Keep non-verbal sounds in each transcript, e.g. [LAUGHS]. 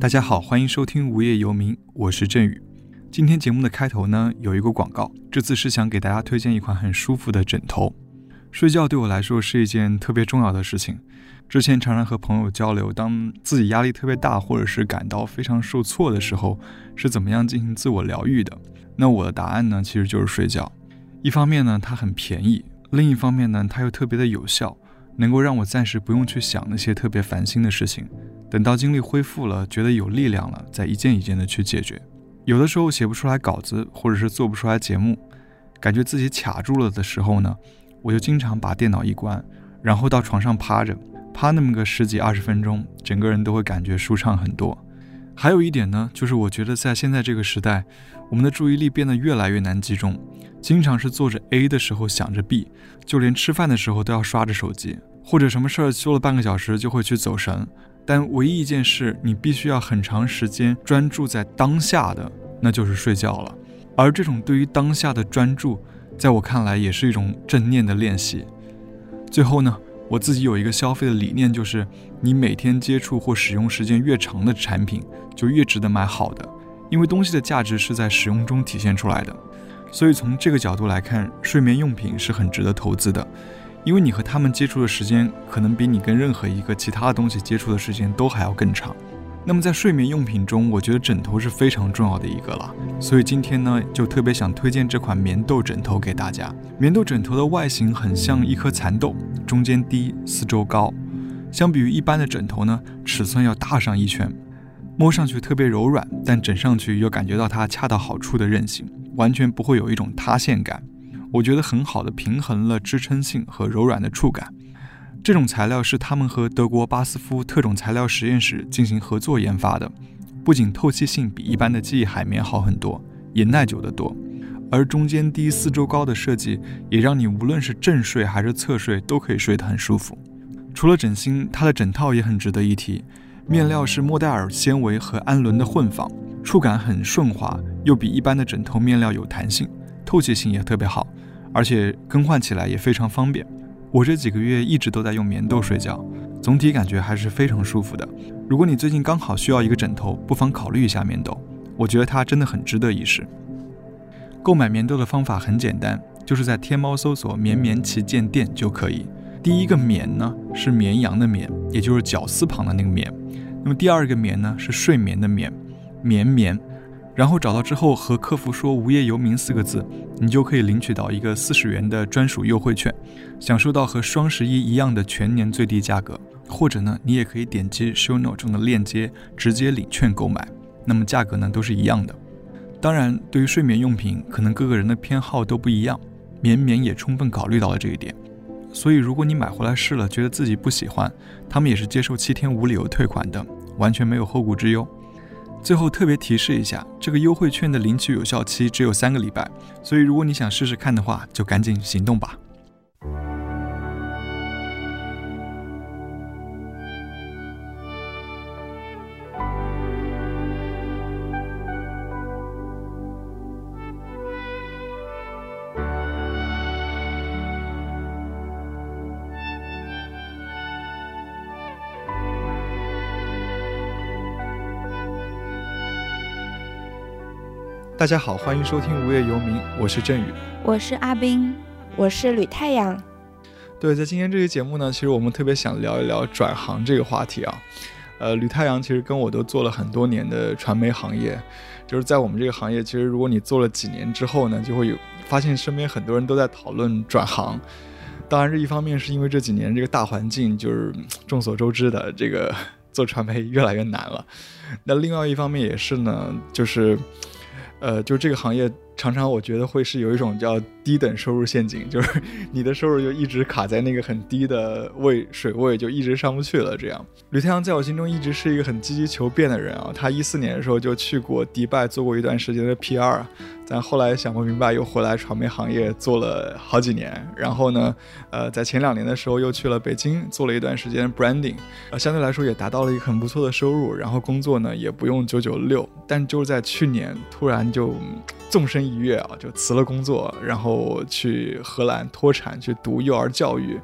大家好，欢迎收听无业游民，我是振宇。今天节目的开头呢，有一个广告，这次是想给大家推荐一款很舒服的枕头。睡觉对我来说是一件特别重要的事情。之前常常和朋友交流，当自己压力特别大，或者是感到非常受挫的时候，是怎么样进行自我疗愈的？那我的答案呢，其实就是睡觉。一方面呢，它很便宜；另一方面呢，它又特别的有效，能够让我暂时不用去想那些特别烦心的事情。等到精力恢复了，觉得有力量了，再一件一件的去解决。有的时候写不出来稿子，或者是做不出来节目，感觉自己卡住了的时候呢，我就经常把电脑一关，然后到床上趴着。趴那么个十几二十分钟，整个人都会感觉舒畅很多。还有一点呢，就是我觉得在现在这个时代，我们的注意力变得越来越难集中，经常是做着 A 的时候想着 B，就连吃饭的时候都要刷着手机，或者什么事儿说了半个小时就会去走神。但唯一一件事你必须要很长时间专注在当下的，那就是睡觉了。而这种对于当下的专注，在我看来也是一种正念的练习。最后呢？我自己有一个消费的理念，就是你每天接触或使用时间越长的产品，就越值得买好的，因为东西的价值是在使用中体现出来的。所以从这个角度来看，睡眠用品是很值得投资的，因为你和他们接触的时间，可能比你跟任何一个其他的东西接触的时间都还要更长。那么在睡眠用品中，我觉得枕头是非常重要的一个了。所以今天呢，就特别想推荐这款棉豆枕头给大家。棉豆枕头的外形很像一颗蚕豆，中间低，四周高。相比于一般的枕头呢，尺寸要大上一圈。摸上去特别柔软，但枕上去又感觉到它恰到好处的韧性，完全不会有一种塌陷感。我觉得很好的平衡了支撑性和柔软的触感。这种材料是他们和德国巴斯夫特种材料实验室进行合作研发的，不仅透气性比一般的记忆海绵好很多，也耐久得多。而中间低、四周高的设计，也让你无论是正睡还是侧睡都可以睡得很舒服。除了枕芯，它的枕套也很值得一提，面料是莫代尔纤维和氨纶的混纺，触感很顺滑，又比一般的枕头面料有弹性，透气性也特别好，而且更换起来也非常方便。我这几个月一直都在用棉豆睡觉，总体感觉还是非常舒服的。如果你最近刚好需要一个枕头，不妨考虑一下棉豆，我觉得它真的很值得一试。购买棉豆的方法很简单，就是在天猫搜索“绵绵旗舰店”就可以。第一个“绵”呢是绵羊的“绵”，也就是绞丝旁的那个“绵”。那么第二个“绵”呢是睡眠的“眠”，绵绵。然后找到之后，和客服说“无业游民”四个字，你就可以领取到一个四十元的专属优惠券，享受到和双十一一样的全年最低价格。或者呢，你也可以点击 show note 中的链接，直接领券购买，那么价格呢都是一样的。当然，对于睡眠用品，可能各个人的偏好都不一样，绵绵也充分考虑到了这一点。所以，如果你买回来试了，觉得自己不喜欢，他们也是接受七天无理由退款的，完全没有后顾之忧。最后特别提示一下，这个优惠券的领取有效期只有三个礼拜，所以如果你想试试看的话，就赶紧行动吧。大家好，欢迎收听《无业游民》，我是振宇，我是阿斌，我是吕太阳。对，在今天这期节目呢，其实我们特别想聊一聊转行这个话题啊。呃，吕太阳其实跟我都做了很多年的传媒行业，就是在我们这个行业，其实如果你做了几年之后呢，就会有发现身边很多人都在讨论转行。当然，这一方面是因为这几年这个大环境就是众所周知的，这个 [LAUGHS] 做传媒越来越难了。那另外一方面也是呢，就是。呃，就这个行业，常常我觉得会是有一种叫低等收入陷阱，就是 [LAUGHS] 你的收入就一直卡在那个很低的位水位，就一直上不去了。这样，吕太阳在我心中一直是一个很积极求变的人啊。他一四年的时候就去过迪拜做过一段时间的 PR。但后来想不明白，又回来传媒行业做了好几年。然后呢，呃，在前两年的时候又去了北京做了一段时间 branding，呃，相对来说也达到了一个很不错的收入。然后工作呢也不用九九六。但就是在去年突然就纵身一月啊，就辞了工作，然后去荷兰脱产去读幼儿教育。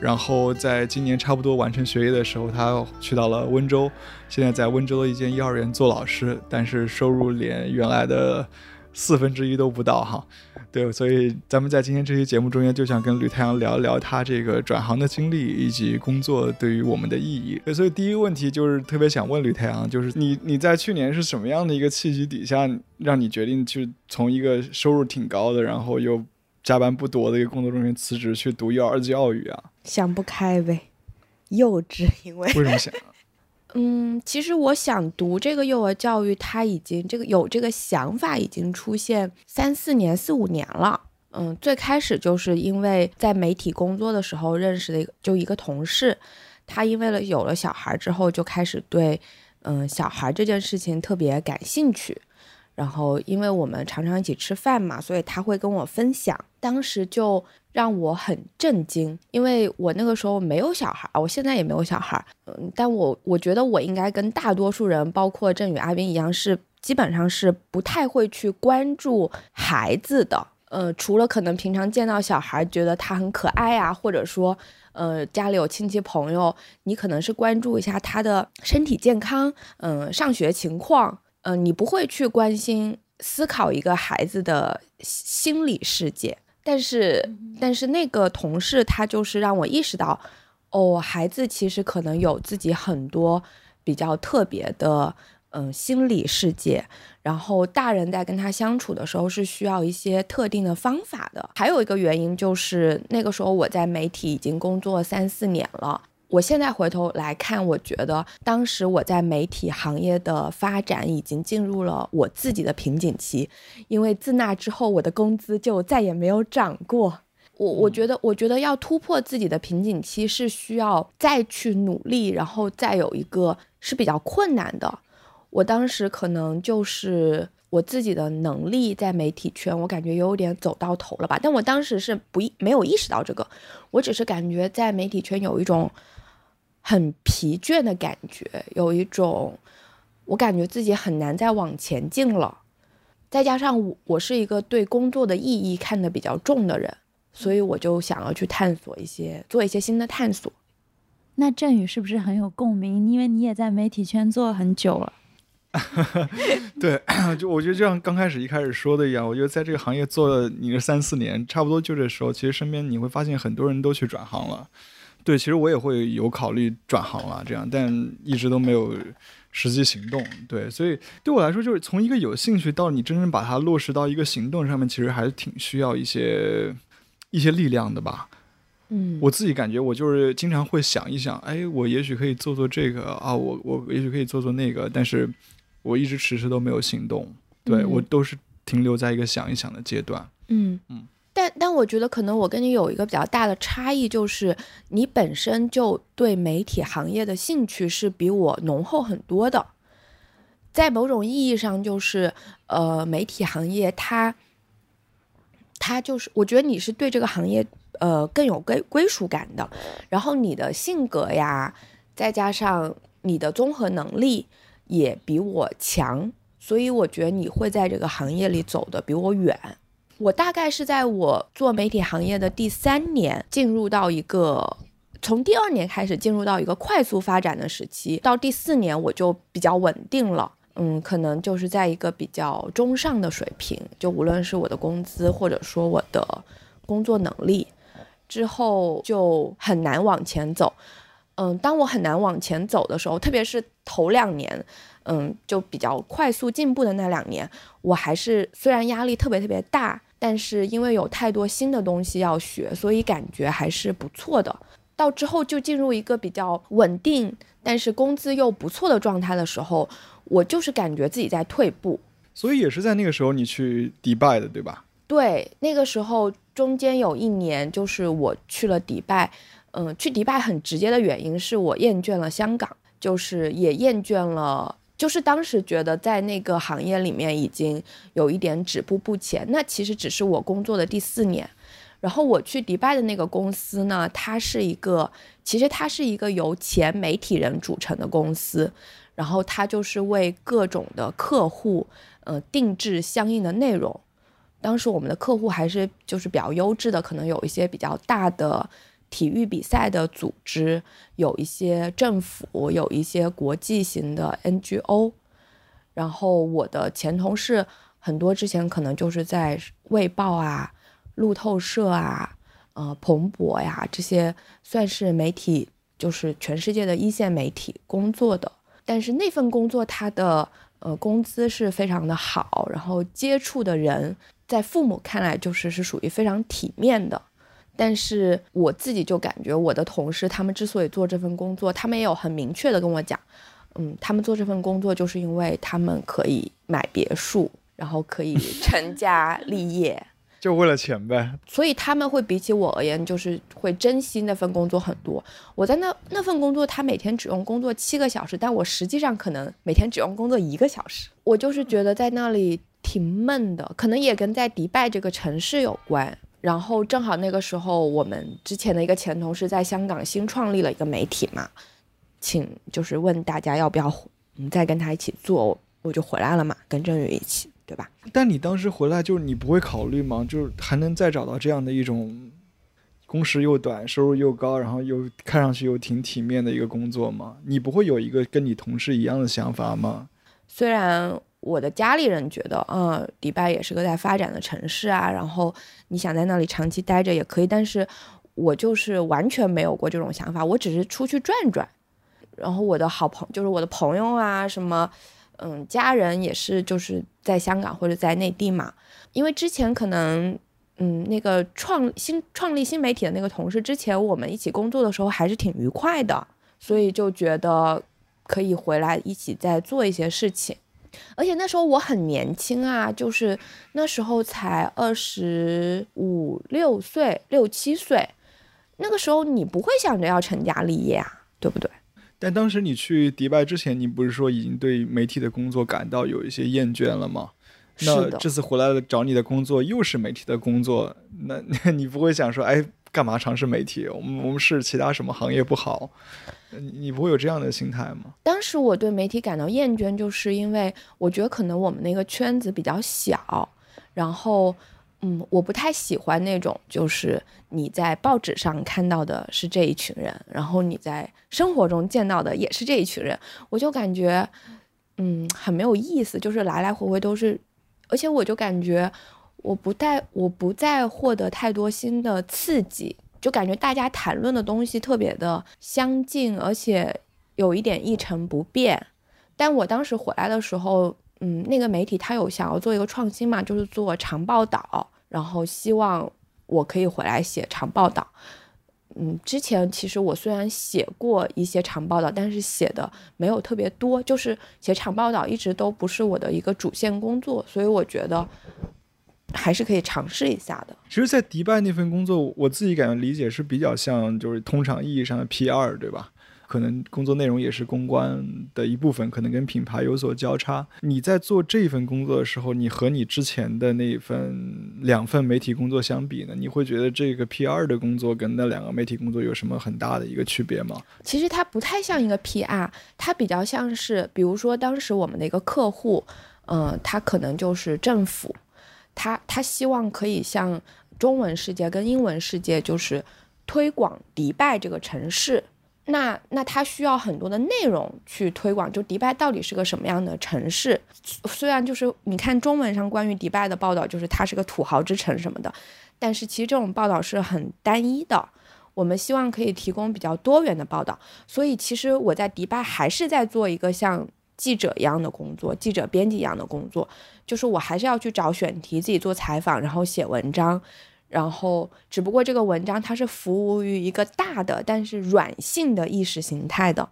然后在今年差不多完成学业的时候，他去到了温州，现在在温州的一间幼儿园做老师，但是收入连原来的四分之一都不到哈。对，所以咱们在今天这期节目中间就想跟吕太阳聊一聊他这个转行的经历以及工作对于我们的意义。所以第一个问题就是特别想问吕太阳，就是你你在去年是什么样的一个契机底下，让你决定去从一个收入挺高的，然后又加班不多的一个工作中间辞职去读幼儿教育啊？想不开呗，幼稚，因为为什么想？嗯，其实我想读这个幼儿教育，他已经这个有这个想法已经出现三四年、四五年了。嗯，最开始就是因为在媒体工作的时候认识的一个就一个同事，他因为了有了小孩之后就开始对嗯小孩这件事情特别感兴趣。然后因为我们常常一起吃饭嘛，所以他会跟我分享，当时就。让我很震惊，因为我那个时候没有小孩，我现在也没有小孩，嗯，但我我觉得我应该跟大多数人，包括郑宇、阿斌一样，是基本上是不太会去关注孩子的，呃，除了可能平常见到小孩觉得他很可爱啊，或者说，呃，家里有亲戚朋友，你可能是关注一下他的身体健康，嗯，上学情况，嗯，你不会去关心思考一个孩子的心理世界。但是，但是那个同事他就是让我意识到，哦，孩子其实可能有自己很多比较特别的，嗯，心理世界。然后大人在跟他相处的时候是需要一些特定的方法的。还有一个原因就是那个时候我在媒体已经工作三四年了。我现在回头来看，我觉得当时我在媒体行业的发展已经进入了我自己的瓶颈期，因为自那之后我的工资就再也没有涨过。我我觉得，我觉得要突破自己的瓶颈期是需要再去努力，然后再有一个是比较困难的。我当时可能就是我自己的能力在媒体圈，我感觉有点走到头了吧。但我当时是不没有意识到这个，我只是感觉在媒体圈有一种。很疲倦的感觉，有一种我感觉自己很难再往前进了。再加上我我是一个对工作的意义看得比较重的人，所以我就想要去探索一些，做一些新的探索。那振宇是不是很有共鸣？因为你也在媒体圈做很久了。[LAUGHS] 对，[COUGHS] 就我觉得就像刚开始一开始说的一样，我觉得在这个行业做了你这三四年，差不多就这时候，其实身边你会发现很多人都去转行了。对，其实我也会有考虑转行了，这样，但一直都没有实际行动。对，所以对我来说，就是从一个有兴趣到你真正把它落实到一个行动上面，其实还是挺需要一些一些力量的吧。嗯，我自己感觉，我就是经常会想一想，哎，我也许可以做做这个啊，我我也许可以做做那个，但是我一直迟迟都没有行动。对我都是停留在一个想一想的阶段。嗯嗯。但但我觉得可能我跟你有一个比较大的差异，就是你本身就对媒体行业的兴趣是比我浓厚很多的，在某种意义上，就是呃，媒体行业它它就是我觉得你是对这个行业呃更有归归属感的，然后你的性格呀，再加上你的综合能力也比我强，所以我觉得你会在这个行业里走的比我远。我大概是在我做媒体行业的第三年，进入到一个从第二年开始进入到一个快速发展的时期，到第四年我就比较稳定了，嗯，可能就是在一个比较中上的水平，就无论是我的工资或者说我的工作能力，之后就很难往前走，嗯，当我很难往前走的时候，特别是头两年。嗯，就比较快速进步的那两年，我还是虽然压力特别特别大，但是因为有太多新的东西要学，所以感觉还是不错的。到之后就进入一个比较稳定，但是工资又不错的状态的时候，我就是感觉自己在退步。所以也是在那个时候你去迪拜的，对吧？对，那个时候中间有一年就是我去了迪拜。嗯，去迪拜很直接的原因是我厌倦了香港，就是也厌倦了。就是当时觉得在那个行业里面已经有一点止步不前，那其实只是我工作的第四年，然后我去迪拜的那个公司呢，它是一个，其实它是一个由前媒体人组成的公司，然后它就是为各种的客户，呃，定制相应的内容，当时我们的客户还是就是比较优质的，可能有一些比较大的体育比赛的组织，有一些政府，有一些国际型的 NGO。然后我的前同事很多之前可能就是在《卫报》啊、路透社啊、呃彭博呀这些算是媒体，就是全世界的一线媒体工作的。但是那份工作它的呃工资是非常的好，然后接触的人在父母看来就是是属于非常体面的。但是我自己就感觉我的同事他们之所以做这份工作，他们也有很明确的跟我讲。嗯，他们做这份工作就是因为他们可以买别墅，然后可以 [LAUGHS] 成家立业，就为了钱呗。所以他们会比起我而言，就是会珍惜那份工作很多。我在那那份工作，他每天只用工作七个小时，但我实际上可能每天只用工作一个小时。我就是觉得在那里挺闷的，可能也跟在迪拜这个城市有关。然后正好那个时候，我们之前的一个前同事在香港新创立了一个媒体嘛。请就是问大家要不要嗯再跟他一起做，我就回来了嘛，跟郑宇一起，对吧？但你当时回来，就是你不会考虑吗？就是还能再找到这样的一种工时又短、收入又高，然后又看上去又挺体面的一个工作吗？你不会有一个跟你同事一样的想法吗？虽然我的家里人觉得，嗯，迪拜也是个在发展的城市啊，然后你想在那里长期待着也可以，但是我就是完全没有过这种想法，我只是出去转转。然后我的好朋就是我的朋友啊，什么，嗯，家人也是，就是在香港或者在内地嘛。因为之前可能，嗯，那个创新创立新媒体的那个同事，之前我们一起工作的时候还是挺愉快的，所以就觉得可以回来一起再做一些事情。而且那时候我很年轻啊，就是那时候才二十五六岁、六七岁，那个时候你不会想着要成家立业啊，对不对？但当时你去迪拜之前，你不是说已经对媒体的工作感到有一些厌倦了吗？那这次回来了找你的工作又是媒体的工作，那 [LAUGHS] 你不会想说，哎，干嘛尝试媒体？我们我们是其他什么行业不好？你你不会有这样的心态吗？当时我对媒体感到厌倦，就是因为我觉得可能我们那个圈子比较小，然后。嗯，我不太喜欢那种，就是你在报纸上看到的是这一群人，然后你在生活中见到的也是这一群人，我就感觉，嗯，很没有意思，就是来来回回都是，而且我就感觉我不带，我不再获得太多新的刺激，就感觉大家谈论的东西特别的相近，而且有一点一成不变。但我当时回来的时候。嗯，那个媒体他有想要做一个创新嘛，就是做长报道，然后希望我可以回来写长报道。嗯，之前其实我虽然写过一些长报道，但是写的没有特别多，就是写长报道一直都不是我的一个主线工作，所以我觉得还是可以尝试一下的。其实，在迪拜那份工作，我自己感觉理解是比较像就是通常意义上的 PR，对吧？可能工作内容也是公关的一部分，可能跟品牌有所交叉。你在做这份工作的时候，你和你之前的那份两份媒体工作相比呢？你会觉得这个 PR 的工作跟那两个媒体工作有什么很大的一个区别吗？其实它不太像一个 PR，它比较像是，比如说当时我们的一个客户，嗯，他可能就是政府，他他希望可以向中文世界跟英文世界就是推广迪拜这个城市。那那他需要很多的内容去推广，就迪拜到底是个什么样的城市？虽然就是你看中文上关于迪拜的报道，就是它是个土豪之城什么的，但是其实这种报道是很单一的。我们希望可以提供比较多元的报道，所以其实我在迪拜还是在做一个像记者一样的工作，记者编辑一样的工作，就是我还是要去找选题，自己做采访，然后写文章。然后，只不过这个文章它是服务于一个大的，但是软性的意识形态的，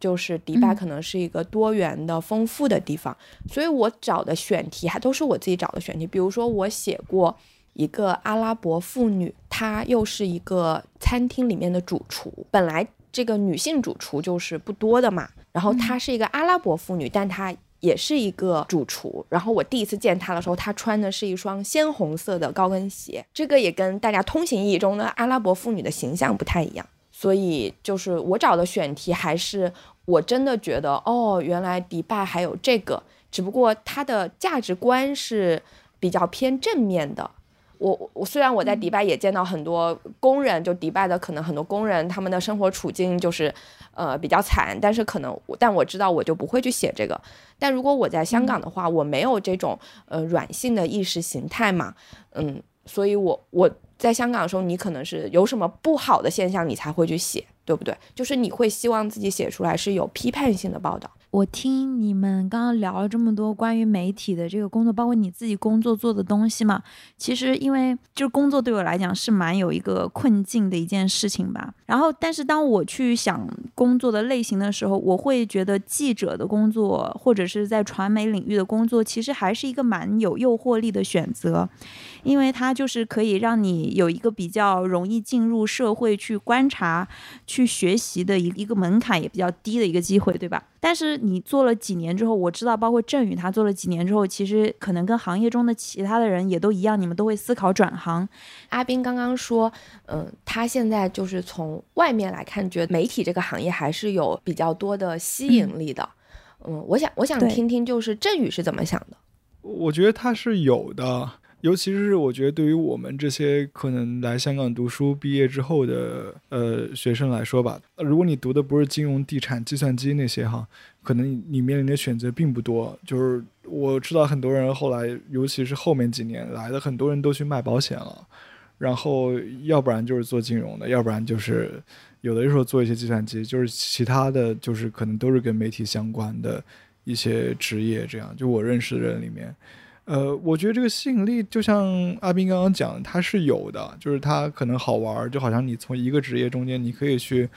就是迪拜可能是一个多元的、丰富的地方，所以我找的选题还都是我自己找的选题。比如说，我写过一个阿拉伯妇女，她又是一个餐厅里面的主厨，本来这个女性主厨就是不多的嘛，然后她是一个阿拉伯妇女，但她。也是一个主厨，然后我第一次见她的时候，她穿的是一双鲜红色的高跟鞋，这个也跟大家通行意义中的阿拉伯妇女的形象不太一样，所以就是我找的选题还是我真的觉得哦，原来迪拜还有这个，只不过它的价值观是，比较偏正面的。我我虽然我在迪拜也见到很多工人，就迪拜的可能很多工人他们的生活处境就是呃比较惨，但是可能但我知道我就不会去写这个。但如果我在香港的话，我没有这种呃软性的意识形态嘛，嗯，所以我我在香港的时候，你可能是有什么不好的现象，你才会去写，对不对？就是你会希望自己写出来是有批判性的报道。我听你们刚刚聊了这么多关于媒体的这个工作，包括你自己工作做的东西嘛。其实因为就是工作对我来讲是蛮有一个困境的一件事情吧。然后，但是当我去想工作的类型的时候，我会觉得记者的工作或者是在传媒领域的工作，其实还是一个蛮有诱惑力的选择。因为它就是可以让你有一个比较容易进入社会去观察、去学习的一一个门槛也比较低的一个机会，对吧？但是你做了几年之后，我知道，包括振宇他做了几年之后，其实可能跟行业中的其他的人也都一样，你们都会思考转行。阿斌刚刚说，嗯，他现在就是从外面来看，觉得媒体这个行业还是有比较多的吸引力的。嗯，我想我想听听，就是振宇是怎么想的？我觉得他是有的。尤其是我觉得，对于我们这些可能来香港读书毕业之后的呃学生来说吧，如果你读的不是金融、地产、计算机那些哈，可能你面临的选择并不多。就是我知道很多人后来，尤其是后面几年来的很多人都去卖保险了，然后要不然就是做金融的，要不然就是有的时候做一些计算机，就是其他的就是可能都是跟媒体相关的一些职业。这样，就我认识的人里面。呃，我觉得这个吸引力就像阿斌刚刚讲，它是有的，就是它可能好玩儿，就好像你从一个职业中间，你可以去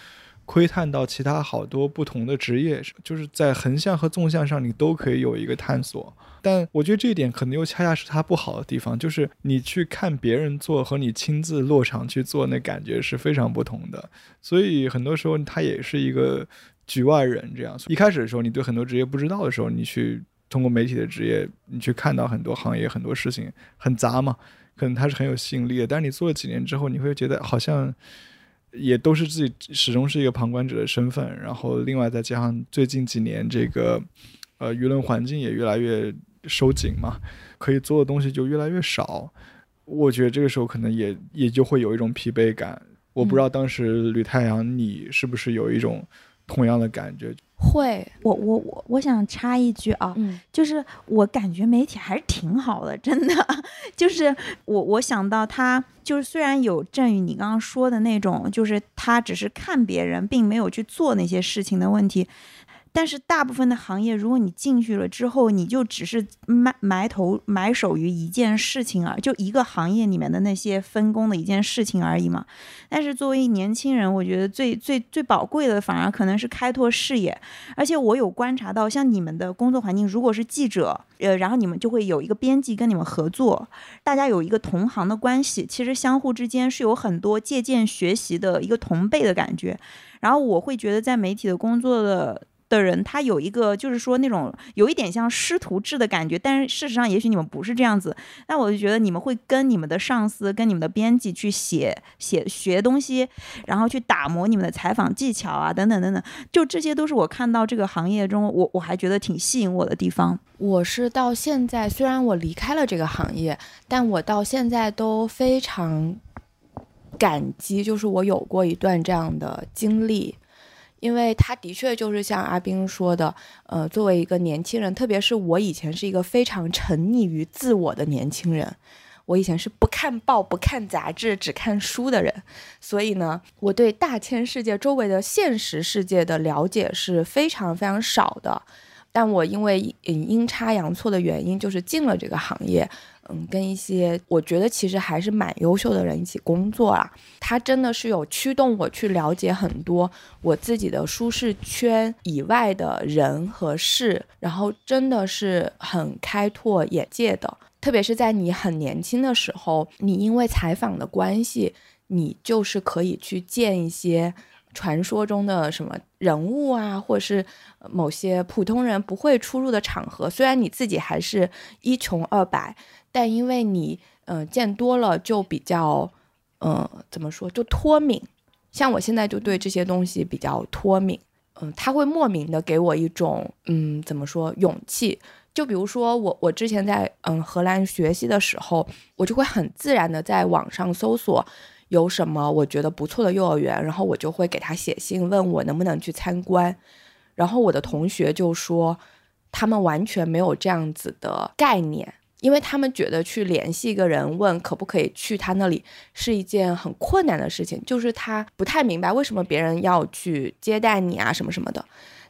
窥探到其他好多不同的职业，就是在横向和纵向上你都可以有一个探索。但我觉得这一点可能又恰恰是它不好的地方，就是你去看别人做和你亲自落场去做，那感觉是非常不同的。所以很多时候它也是一个局外人这样。一开始的时候，你对很多职业不知道的时候，你去。通过媒体的职业，你去看到很多行业、很多事情很杂嘛，可能它是很有吸引力的。但是你做了几年之后，你会觉得好像也都是自己始终是一个旁观者的身份。然后另外再加上最近几年这个呃舆论环境也越来越收紧嘛，可以做的东西就越来越少。我觉得这个时候可能也也就会有一种疲惫感。我不知道当时吕太阳你是不是有一种同样的感觉。会，我我我我想插一句啊，就是我感觉媒体还是挺好的，真的。就是我我想到他，就是虽然有振宇你刚刚说的那种，就是他只是看别人，并没有去做那些事情的问题。但是大部分的行业，如果你进去了之后，你就只是埋埋头埋首于一件事情啊，就一个行业里面的那些分工的一件事情而已嘛。但是作为年轻人，我觉得最最最宝贵的，反而可能是开拓视野。而且我有观察到，像你们的工作环境，如果是记者，呃，然后你们就会有一个编辑跟你们合作，大家有一个同行的关系，其实相互之间是有很多借鉴学习的一个同辈的感觉。然后我会觉得，在媒体的工作的。的人，他有一个就是说那种有一点像师徒制的感觉，但是事实上也许你们不是这样子。那我就觉得你们会跟你们的上司、跟你们的编辑去写写学东西，然后去打磨你们的采访技巧啊，等等等等。就这些都是我看到这个行业中，我我还觉得挺吸引我的地方。我是到现在，虽然我离开了这个行业，但我到现在都非常感激，就是我有过一段这样的经历。因为他的确就是像阿斌说的，呃，作为一个年轻人，特别是我以前是一个非常沉溺于自我的年轻人，我以前是不看报、不看杂志、只看书的人，所以呢，我对大千世界周围的现实世界的了解是非常非常少的。但我因为阴差阳错的原因，就是进了这个行业。嗯，跟一些我觉得其实还是蛮优秀的人一起工作啦，他真的是有驱动我去了解很多我自己的舒适圈以外的人和事，然后真的是很开拓眼界的。特别是在你很年轻的时候，你因为采访的关系，你就是可以去见一些传说中的什么人物啊，或者是某些普通人不会出入的场合。虽然你自己还是一穷二白。但因为你，嗯，见多了就比较，嗯，怎么说，就脱敏。像我现在就对这些东西比较脱敏，嗯，他会莫名的给我一种，嗯，怎么说，勇气就比如说我我之前在嗯荷兰学习的时候，我就会很自然的在网上搜索有什么我觉得不错的幼儿园，然后我就会给他写信问我能不能去参观。然后我的同学就说，他们完全没有这样子的概念，因为他们觉得去联系一个人问可不可以去他那里是一件很困难的事情，就是他不太明白为什么别人要去接待你啊什么什么的。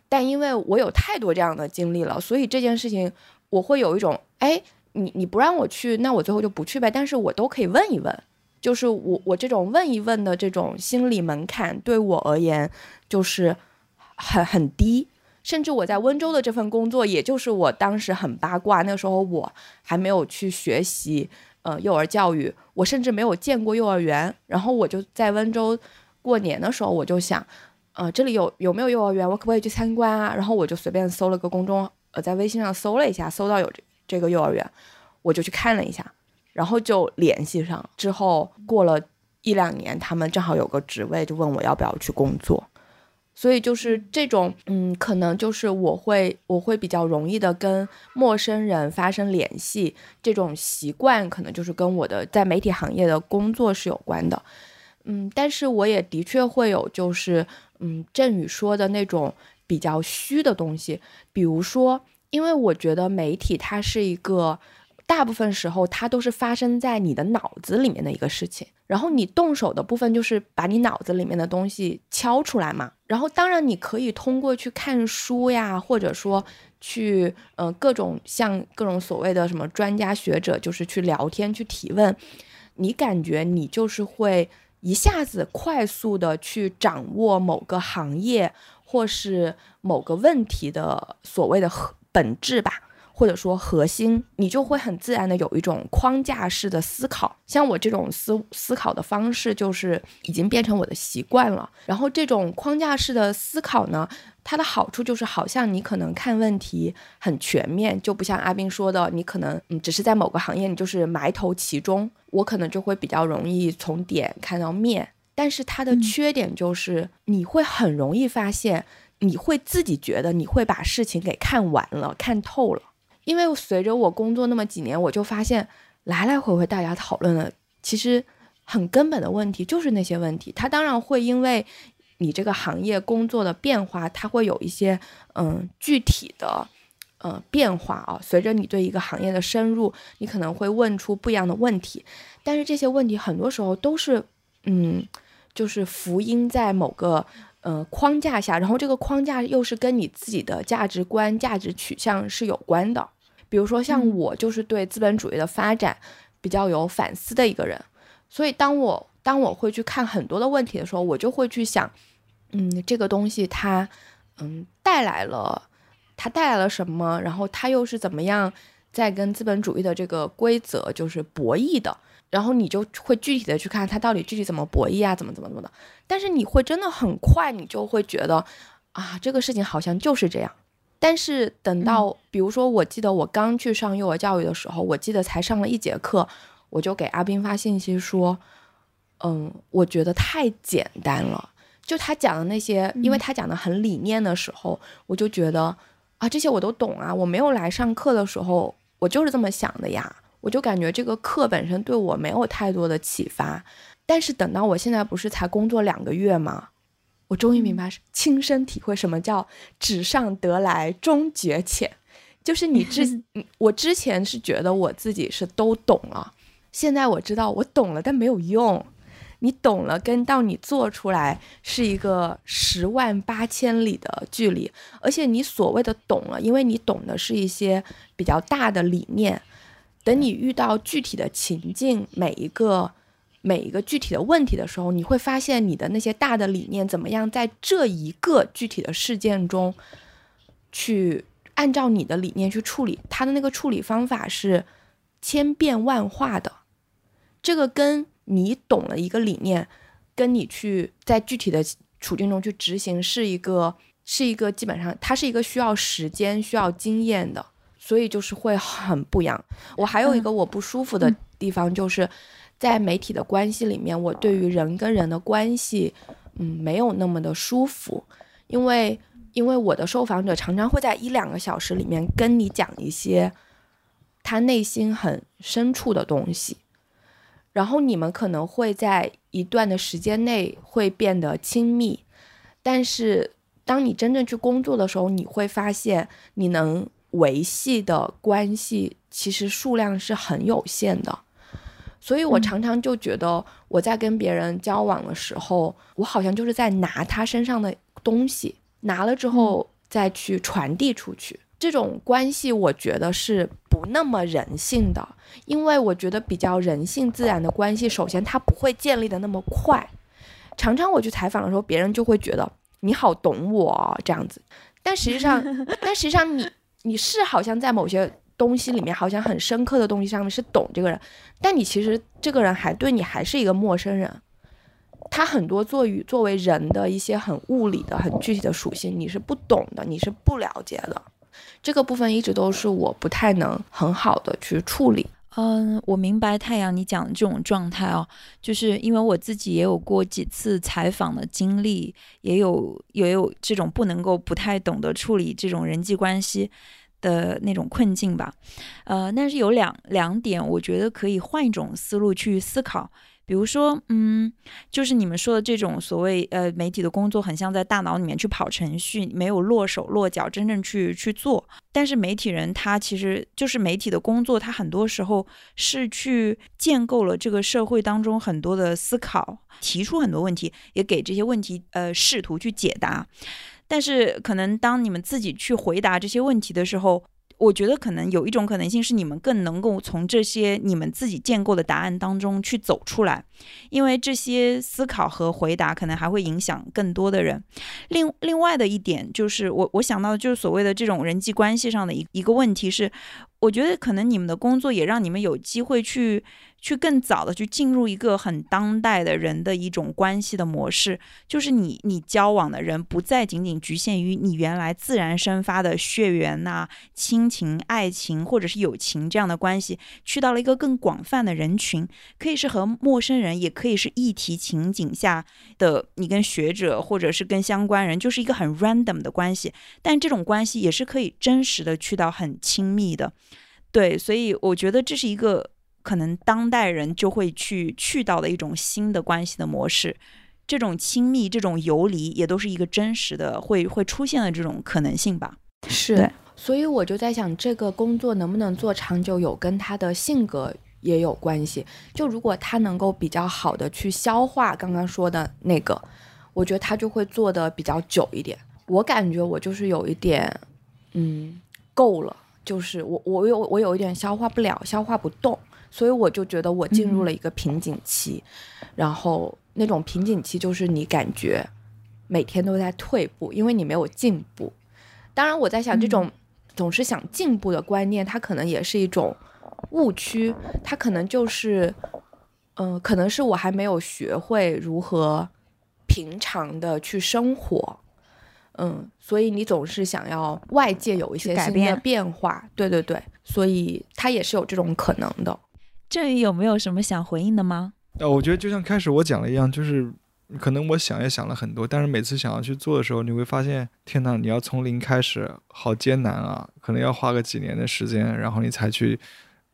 但因为我有太多这样的经历了，所以这件事情我会有一种，哎，你你不让我去，那我最后就不去呗。但是我都可以问一问，就是我我这种问一问的这种心理门槛对我而言就是很很低。甚至我在温州的这份工作，也就是我当时很八卦，那时候我还没有去学习呃幼儿教育，我甚至没有见过幼儿园。然后我就在温州过年的时候，我就想。呃，这里有有没有幼儿园？我可不可以去参观啊？然后我就随便搜了个公众，呃，在微信上搜了一下，搜到有这这个幼儿园，我就去看了一下，然后就联系上。之后过了一两年，他们正好有个职位，就问我要不要去工作。所以就是这种，嗯，可能就是我会我会比较容易的跟陌生人发生联系，这种习惯可能就是跟我的在媒体行业的工作是有关的。嗯，但是我也的确会有就是。嗯，振宇说的那种比较虚的东西，比如说，因为我觉得媒体它是一个大部分时候它都是发生在你的脑子里面的一个事情，然后你动手的部分就是把你脑子里面的东西敲出来嘛。然后当然你可以通过去看书呀，或者说去嗯各种像各种所谓的什么专家学者，就是去聊天去提问，你感觉你就是会。一下子快速的去掌握某个行业或是某个问题的所谓的本质吧，或者说核心，你就会很自然的有一种框架式的思考。像我这种思思考的方式，就是已经变成我的习惯了。然后这种框架式的思考呢？它的好处就是，好像你可能看问题很全面，就不像阿斌说的，你可能嗯只是在某个行业，你就是埋头其中。我可能就会比较容易从点看到面，但是它的缺点就是，你会很容易发现，你会自己觉得你会把事情给看完了、看透了。因为随着我工作那么几年，我就发现来来回回大家讨论的，其实很根本的问题就是那些问题。它当然会因为。你这个行业工作的变化，它会有一些嗯具体的呃变化啊。随着你对一个行业的深入，你可能会问出不一样的问题。但是这些问题很多时候都是嗯，就是福音在某个呃框架下，然后这个框架又是跟你自己的价值观、价值取向是有关的。比如说像我就是对资本主义的发展比较有反思的一个人，所以当我当我会去看很多的问题的时候，我就会去想。嗯，这个东西它，嗯，带来了，它带来了什么？然后它又是怎么样在跟资本主义的这个规则就是博弈的？然后你就会具体的去看它到底具体怎么博弈啊，怎么怎么怎么的。但是你会真的很快，你就会觉得啊，这个事情好像就是这样。但是等到，比如说，我记得我刚去上幼儿教育的时候，我记得才上了一节课，我就给阿斌发信息说，嗯，我觉得太简单了。就他讲的那些，因为他讲的很理念的时候，我就觉得啊，这些我都懂啊。我没有来上课的时候，我就是这么想的呀。我就感觉这个课本身对我没有太多的启发。但是等到我现在不是才工作两个月吗？我终于明白，亲身体会什么叫纸上得来终觉浅。就是你之，[LAUGHS] 我之前是觉得我自己是都懂了，现在我知道我懂了，但没有用。你懂了，跟到你做出来是一个十万八千里的距离，而且你所谓的懂了，因为你懂的是一些比较大的理念。等你遇到具体的情境，每一个每一个具体的问题的时候，你会发现你的那些大的理念怎么样在这一个具体的事件中，去按照你的理念去处理，它的那个处理方法是千变万化的。这个跟。你懂了一个理念，跟你去在具体的处境中去执行，是一个是一个基本上它是一个需要时间、需要经验的，所以就是会很不一样。我还有一个我不舒服的地方，就是在媒体的关系里面，我对于人跟人的关系，嗯，没有那么的舒服，因为因为我的受访者常常会在一两个小时里面跟你讲一些他内心很深处的东西，然后你们可能会在一段的时间内会变得亲密，但是当你真正去工作的时候，你会发现你能维系的关系其实数量是很有限的。所以我常常就觉得我在跟别人交往的时候，我好像就是在拿他身上的东西，拿了之后再去传递出去。这种关系我觉得是不那么人性的，因为我觉得比较人性自然的关系，首先它不会建立的那么快。常常我去采访的时候，别人就会觉得你好懂我这样子，但实际上，[LAUGHS] 但实际上你你是好像在某些。东西里面好像很深刻的东西上面是懂这个人，但你其实这个人还对你还是一个陌生人，他很多作于作为人的一些很物理的、很具体的属性你是不懂的，你是不了解的，这个部分一直都是我不太能很好的去处理。嗯，我明白太阳你讲的这种状态哦，就是因为我自己也有过几次采访的经历，也有也有这种不能够不太懂得处理这种人际关系。的那种困境吧，呃，但是有两两点，我觉得可以换一种思路去思考。比如说，嗯，就是你们说的这种所谓呃媒体的工作，很像在大脑里面去跑程序，没有落手落脚，真正去去做。但是媒体人他其实就是媒体的工作，他很多时候是去建构了这个社会当中很多的思考，提出很多问题，也给这些问题呃试图去解答。但是，可能当你们自己去回答这些问题的时候，我觉得可能有一种可能性是，你们更能够从这些你们自己建构的答案当中去走出来，因为这些思考和回答可能还会影响更多的人。另另外的一点就是，我我想到的就是所谓的这种人际关系上的一一个问题是，我觉得可能你们的工作也让你们有机会去。去更早的去进入一个很当代的人的一种关系的模式，就是你你交往的人不再仅仅局限于你原来自然生发的血缘呐、亲情、爱情或者是友情这样的关系，去到了一个更广泛的人群，可以是和陌生人，也可以是议题情景下的你跟学者或者是跟相关人，就是一个很 random 的关系，但这种关系也是可以真实的去到很亲密的，对，所以我觉得这是一个。可能当代人就会去去到的一种新的关系的模式，这种亲密、这种游离，也都是一个真实的会会出现的这种可能性吧。是，所以我就在想，这个工作能不能做长久，有跟他的性格也有关系。就如果他能够比较好的去消化刚刚说的那个，我觉得他就会做的比较久一点。我感觉我就是有一点，嗯，够了，就是我我有我有一点消化不了，消化不动。所以我就觉得我进入了一个瓶颈期，然后那种瓶颈期就是你感觉每天都在退步，因为你没有进步。当然，我在想这种总是想进步的观念，它可能也是一种误区，它可能就是，嗯，可能是我还没有学会如何平常的去生活，嗯，所以你总是想要外界有一些新的变化，对对对，所以它也是有这种可能的。振宇有没有什么想回应的吗？呃，我觉得就像开始我讲了一样，就是可能我想也想了很多，但是每次想要去做的时候，你会发现，天哪，你要从零开始，好艰难啊！可能要花个几年的时间，然后你才去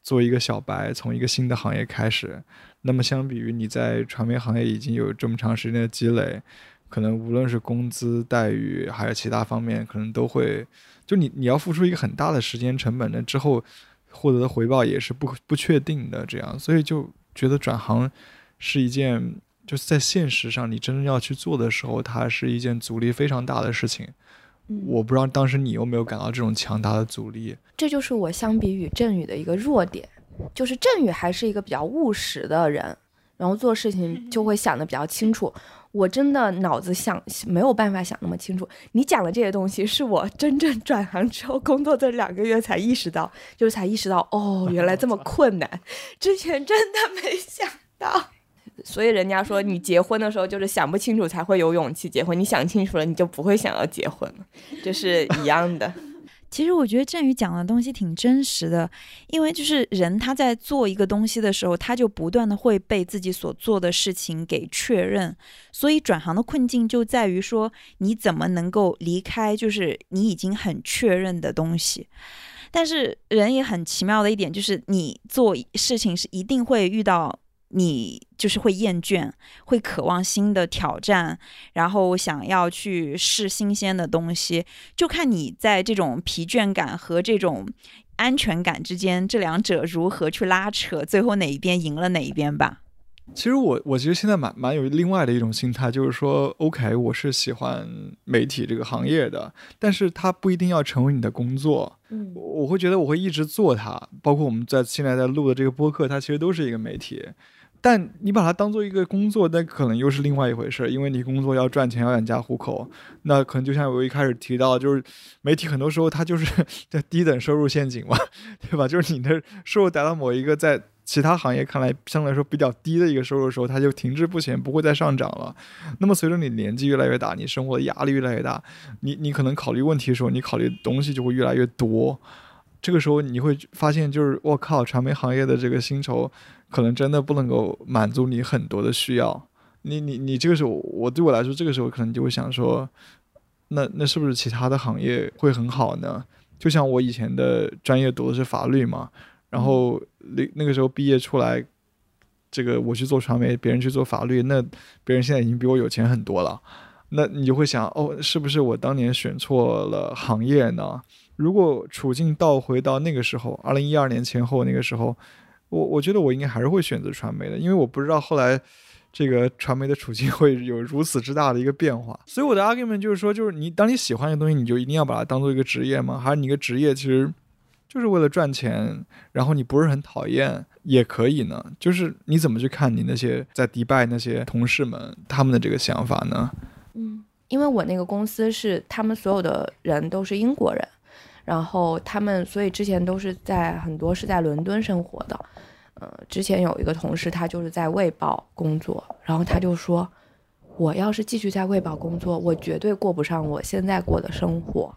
做一个小白，从一个新的行业开始。那么相比于你在传媒行业已经有这么长时间的积累，可能无论是工资待遇还是其他方面，可能都会就你你要付出一个很大的时间成本的之后。获得的回报也是不不确定的，这样，所以就觉得转行是一件，就是在现实上你真正要去做的时候，它是一件阻力非常大的事情。我不知道当时你有没有感到这种强大的阻力。这就是我相比于振宇的一个弱点，就是振宇还是一个比较务实的人，然后做事情就会想的比较清楚。我真的脑子想没有办法想那么清楚。你讲的这些东西，是我真正 [LAUGHS] 转行之后工作这两个月才意识到，就是才意识到哦，原来这么困难，之前真的没想到。所以人家说，你结婚的时候就是想不清楚才会有勇气结婚，你想清楚了，你就不会想要结婚了，这是一样的。其实我觉得振宇讲的东西挺真实的，因为就是人他在做一个东西的时候，他就不断的会被自己所做的事情给确认，所以转行的困境就在于说你怎么能够离开就是你已经很确认的东西。但是人也很奇妙的一点就是，你做事情是一定会遇到。你就是会厌倦，会渴望新的挑战，然后想要去试新鲜的东西，就看你在这种疲倦感和这种安全感之间，这两者如何去拉扯，最后哪一边赢了哪一边吧。其实我我其实现在蛮蛮有另外的一种心态，就是说，OK，我是喜欢媒体这个行业的，但是它不一定要成为你的工作。嗯，我会觉得我会一直做它，包括我们在现在在录的这个播客，它其实都是一个媒体。但你把它当做一个工作，那可能又是另外一回事，因为你工作要赚钱，要养家糊口。那可能就像我一开始提到，就是媒体很多时候它就是在 [LAUGHS] 低等 [LAUGHS] 收入陷阱嘛，对吧？就是你的收入达到某一个在其他行业看来相对来说比较低的一个收入的时候，它就停滞不前，不会再上涨了。那么随着你年纪越来越大，你生活的压力越来越大，你你可能考虑问题的时候，你考虑东西就会越来越多。这个时候你会发现，就是我靠，传媒行业的这个薪酬。可能真的不能够满足你很多的需要，你你你这个时候，我对我来说，这个时候可能就会想说，那那是不是其他的行业会很好呢？就像我以前的专业读的是法律嘛，然后那那个时候毕业出来，这个我去做传媒，别人去做法律，那别人现在已经比我有钱很多了，那你就会想，哦，是不是我当年选错了行业呢？如果处境倒回到那个时候，二零一二年前后那个时候。我我觉得我应该还是会选择传媒的，因为我不知道后来这个传媒的处境会有如此之大的一个变化。所以我的 argument 就是说，就是你当你喜欢一个东西，你就一定要把它当做一个职业吗？还是你一个职业其实就是为了赚钱，然后你不是很讨厌也可以呢？就是你怎么去看你那些在迪拜那些同事们他们的这个想法呢？嗯，因为我那个公司是他们所有的人都是英国人。然后他们，所以之前都是在很多是在伦敦生活的，呃，之前有一个同事，他就是在卫报工作，然后他就说，我要是继续在卫报工作，我绝对过不上我现在过的生活。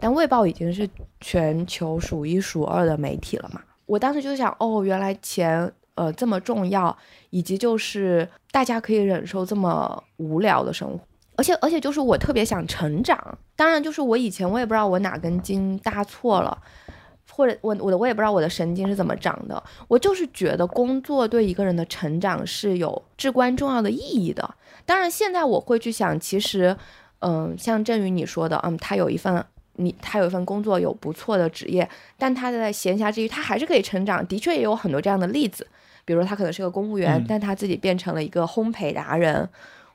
但卫报已经是全球数一数二的媒体了嘛，我当时就想，哦，原来钱呃这么重要，以及就是大家可以忍受这么无聊的生活。而且而且就是我特别想成长，当然就是我以前我也不知道我哪根筋搭错了，或者我我的我也不知道我的神经是怎么长的，我就是觉得工作对一个人的成长是有至关重要的意义的。当然现在我会去想，其实，嗯，像振宇你说的，嗯，他有一份你他有一份工作有不错的职业，但他在闲暇之余他还是可以成长，的确也有很多这样的例子，比如他可能是个公务员，但他自己变成了一个烘焙达人。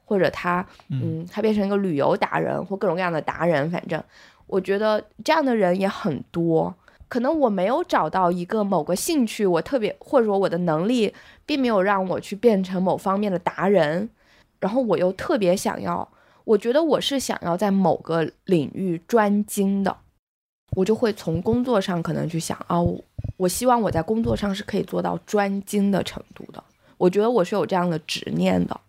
或者他，嗯，他变成一个旅游达人或各种各样的达人，反正我觉得这样的人也很多。可能我没有找到一个某个兴趣，我特别或者说我的能力并没有让我去变成某方面的达人，然后我又特别想要，我觉得我是想要在某个领域专精的，我就会从工作上可能去想啊，我希望我在工作上是可以做到专精的程度的。我觉得我是有这样的执念的。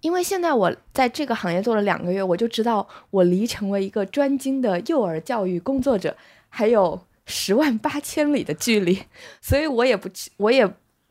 因为现在我在这个行业做了两个月，我就知道我离成为一个专精的幼儿教育工作者还有十万八千里的距离，所以我也不我也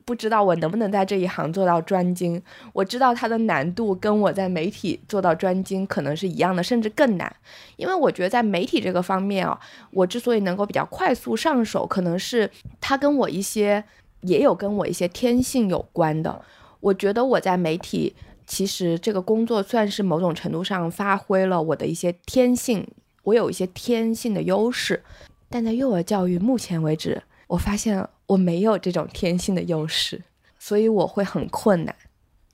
不知道我能不能在这一行做到专精。我知道它的难度跟我在媒体做到专精可能是一样的，甚至更难。因为我觉得在媒体这个方面啊，我之所以能够比较快速上手，可能是它跟我一些也有跟我一些天性有关的。我觉得我在媒体。其实这个工作算是某种程度上发挥了我的一些天性，我有一些天性的优势，但在幼儿教育目前为止，我发现我没有这种天性的优势，所以我会很困难。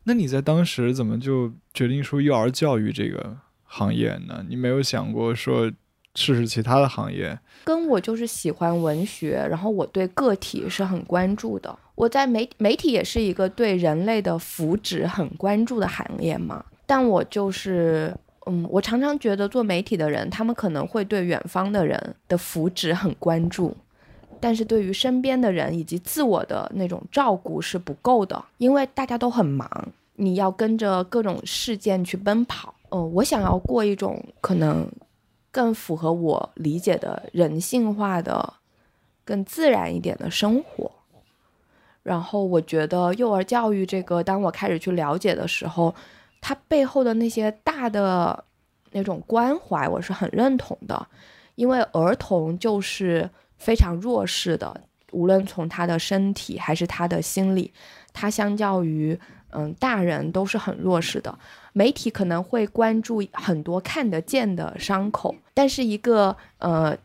那你在当时怎么就决定说幼儿教育这个行业呢？你没有想过说？试试其他的行业，跟我就是喜欢文学，然后我对个体是很关注的。我在媒媒体也是一个对人类的福祉很关注的行业嘛。但我就是，嗯，我常常觉得做媒体的人，他们可能会对远方的人的福祉很关注，但是对于身边的人以及自我的那种照顾是不够的，因为大家都很忙，你要跟着各种事件去奔跑。嗯，我想要过一种可能。更符合我理解的人性化的、更自然一点的生活。然后我觉得幼儿教育这个，当我开始去了解的时候，它背后的那些大的那种关怀，我是很认同的。因为儿童就是非常弱势的，无论从他的身体还是他的心理，他相较于嗯大人都是很弱势的。媒体可能会关注很多看得见的伤口，但是一个呃，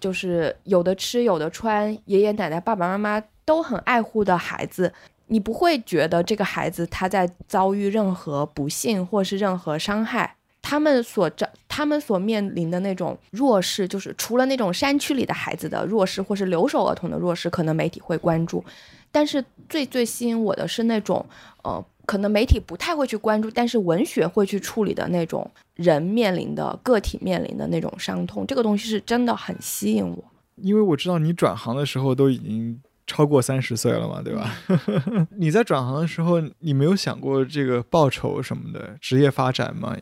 就是有的吃有的穿，爷爷奶奶爸爸妈妈。都很爱护的孩子，你不会觉得这个孩子他在遭遇任何不幸或是任何伤害。他们所遭，他们所面临的那种弱势，就是除了那种山区里的孩子的弱势，或是留守儿童的弱势，可能媒体会关注。但是最最吸引我的是那种，呃，可能媒体不太会去关注，但是文学会去处理的那种人面临的个体面临的那种伤痛。这个东西是真的很吸引我，因为我知道你转行的时候都已经。超过三十岁了嘛，对吧？[LAUGHS] 你在转行的时候，你没有想过这个报酬什么的职业发展吗？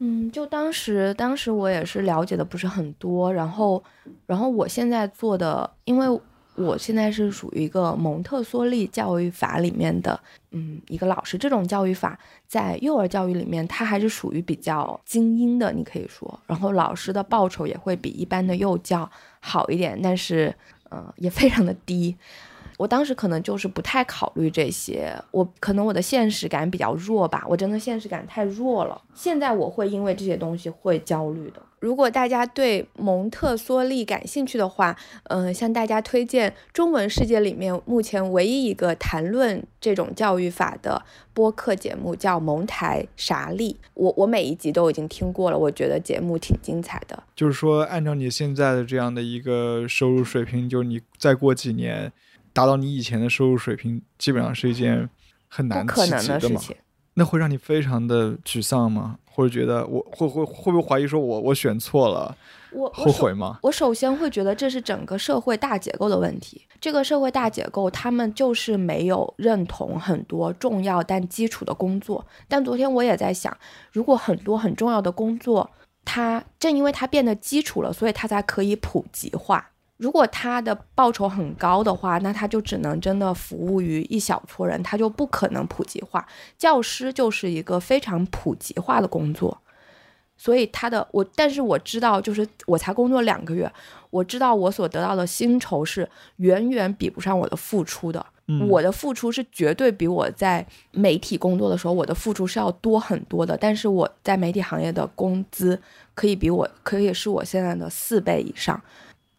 嗯，就当时，当时我也是了解的不是很多，然后，然后我现在做的，因为我现在是属于一个蒙特梭利教育法里面的，嗯，一个老师。这种教育法在幼儿教育里面，它还是属于比较精英的，你可以说。然后老师的报酬也会比一般的幼教好一点，但是。嗯，也非常的低。我当时可能就是不太考虑这些，我可能我的现实感比较弱吧，我真的现实感太弱了。现在我会因为这些东西会焦虑的。如果大家对蒙特梭利感兴趣的话，嗯，向大家推荐中文世界里面目前唯一一个谈论这种教育法的播客节目，叫蒙台啥利。我我每一集都已经听过了，我觉得节目挺精彩的。就是说，按照你现在的这样的一个收入水平，就是你再过几年。达到你以前的收入水平，基本上是一件很难可能的事情。那会让你非常的沮丧吗？或者觉得我会会会不会怀疑说我我选错了？我后悔吗？我首先会觉得这是整个社会大结构的问题。这个社会大结构，他们就是没有认同很多重要但基础的工作。但昨天我也在想，如果很多很重要的工作，它正因为它变得基础了，所以它才可以普及化。如果他的报酬很高的话，那他就只能真的服务于一小撮人，他就不可能普及化。教师就是一个非常普及化的工作，所以他的我，但是我知道，就是我才工作两个月，我知道我所得到的薪酬是远远比不上我的付出的。我的付出是绝对比我在媒体工作的时候我的付出是要多很多的，但是我在媒体行业的工资可以比我可以是我现在的四倍以上。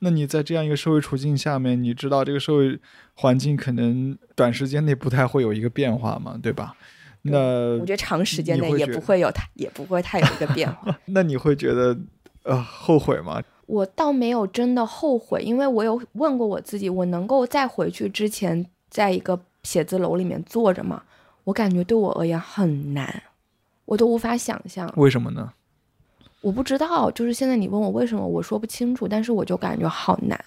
那你在这样一个社会处境下面，你知道这个社会环境可能短时间内不太会有一个变化嘛，对吧？那我觉得长时间内也不会有太也不会太有一个变化。[LAUGHS] 那你会觉得呃后悔吗？我倒没有真的后悔，因为我有问过我自己，我能够再回去之前，在一个写字楼里面坐着吗？我感觉对我而言很难，我都无法想象。为什么呢？我不知道，就是现在你问我为什么，我说不清楚。但是我就感觉好难，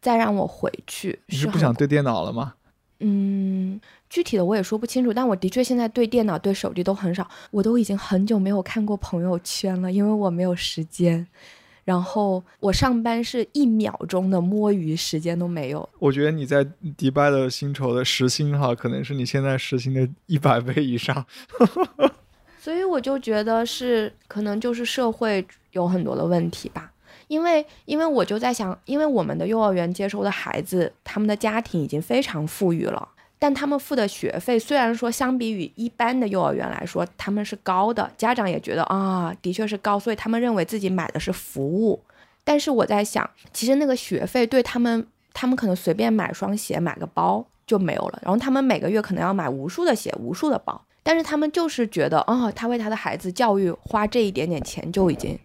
再让我回去。你是不想对电脑了吗？嗯，具体的我也说不清楚。但我的确现在对电脑、对手机都很少。我都已经很久没有看过朋友圈了，因为我没有时间。然后我上班是一秒钟的摸鱼时间都没有。我觉得你在迪拜的薪酬的时薪哈，可能是你现在时薪的一百倍以上。[LAUGHS] 所以我就觉得是可能就是社会有很多的问题吧，因为因为我就在想，因为我们的幼儿园接收的孩子，他们的家庭已经非常富裕了，但他们付的学费虽然说相比于一般的幼儿园来说他们是高的，家长也觉得啊的确是高，所以他们认为自己买的是服务。但是我在想，其实那个学费对他们，他们可能随便买双鞋、买个包就没有了，然后他们每个月可能要买无数的鞋、无数的包。但是他们就是觉得，哦，他为他的孩子教育花这一点点钱就已经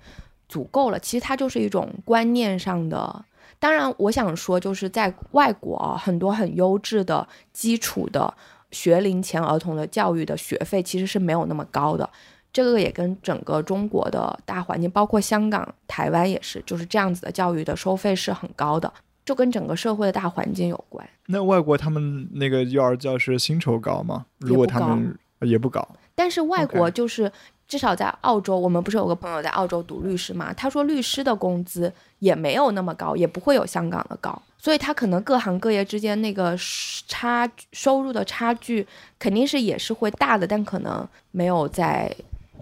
足够了。其实他就是一种观念上的。当然，我想说，就是在外国啊，很多很优质的基础的学龄前儿童的教育的学费其实是没有那么高的。这个也跟整个中国的大环境，包括香港、台湾也是，就是这样子的教育的收费是很高的，就跟整个社会的大环境有关。那外国他们那个幼儿教师薪酬高吗？如果他们。也不高，但是外国就是至少在澳洲，我们不是有个朋友在澳洲读律师嘛？他说律师的工资也没有那么高，也不会有香港的高，所以他可能各行各业之间那个差收入的差距肯定是也是会大的，但可能没有在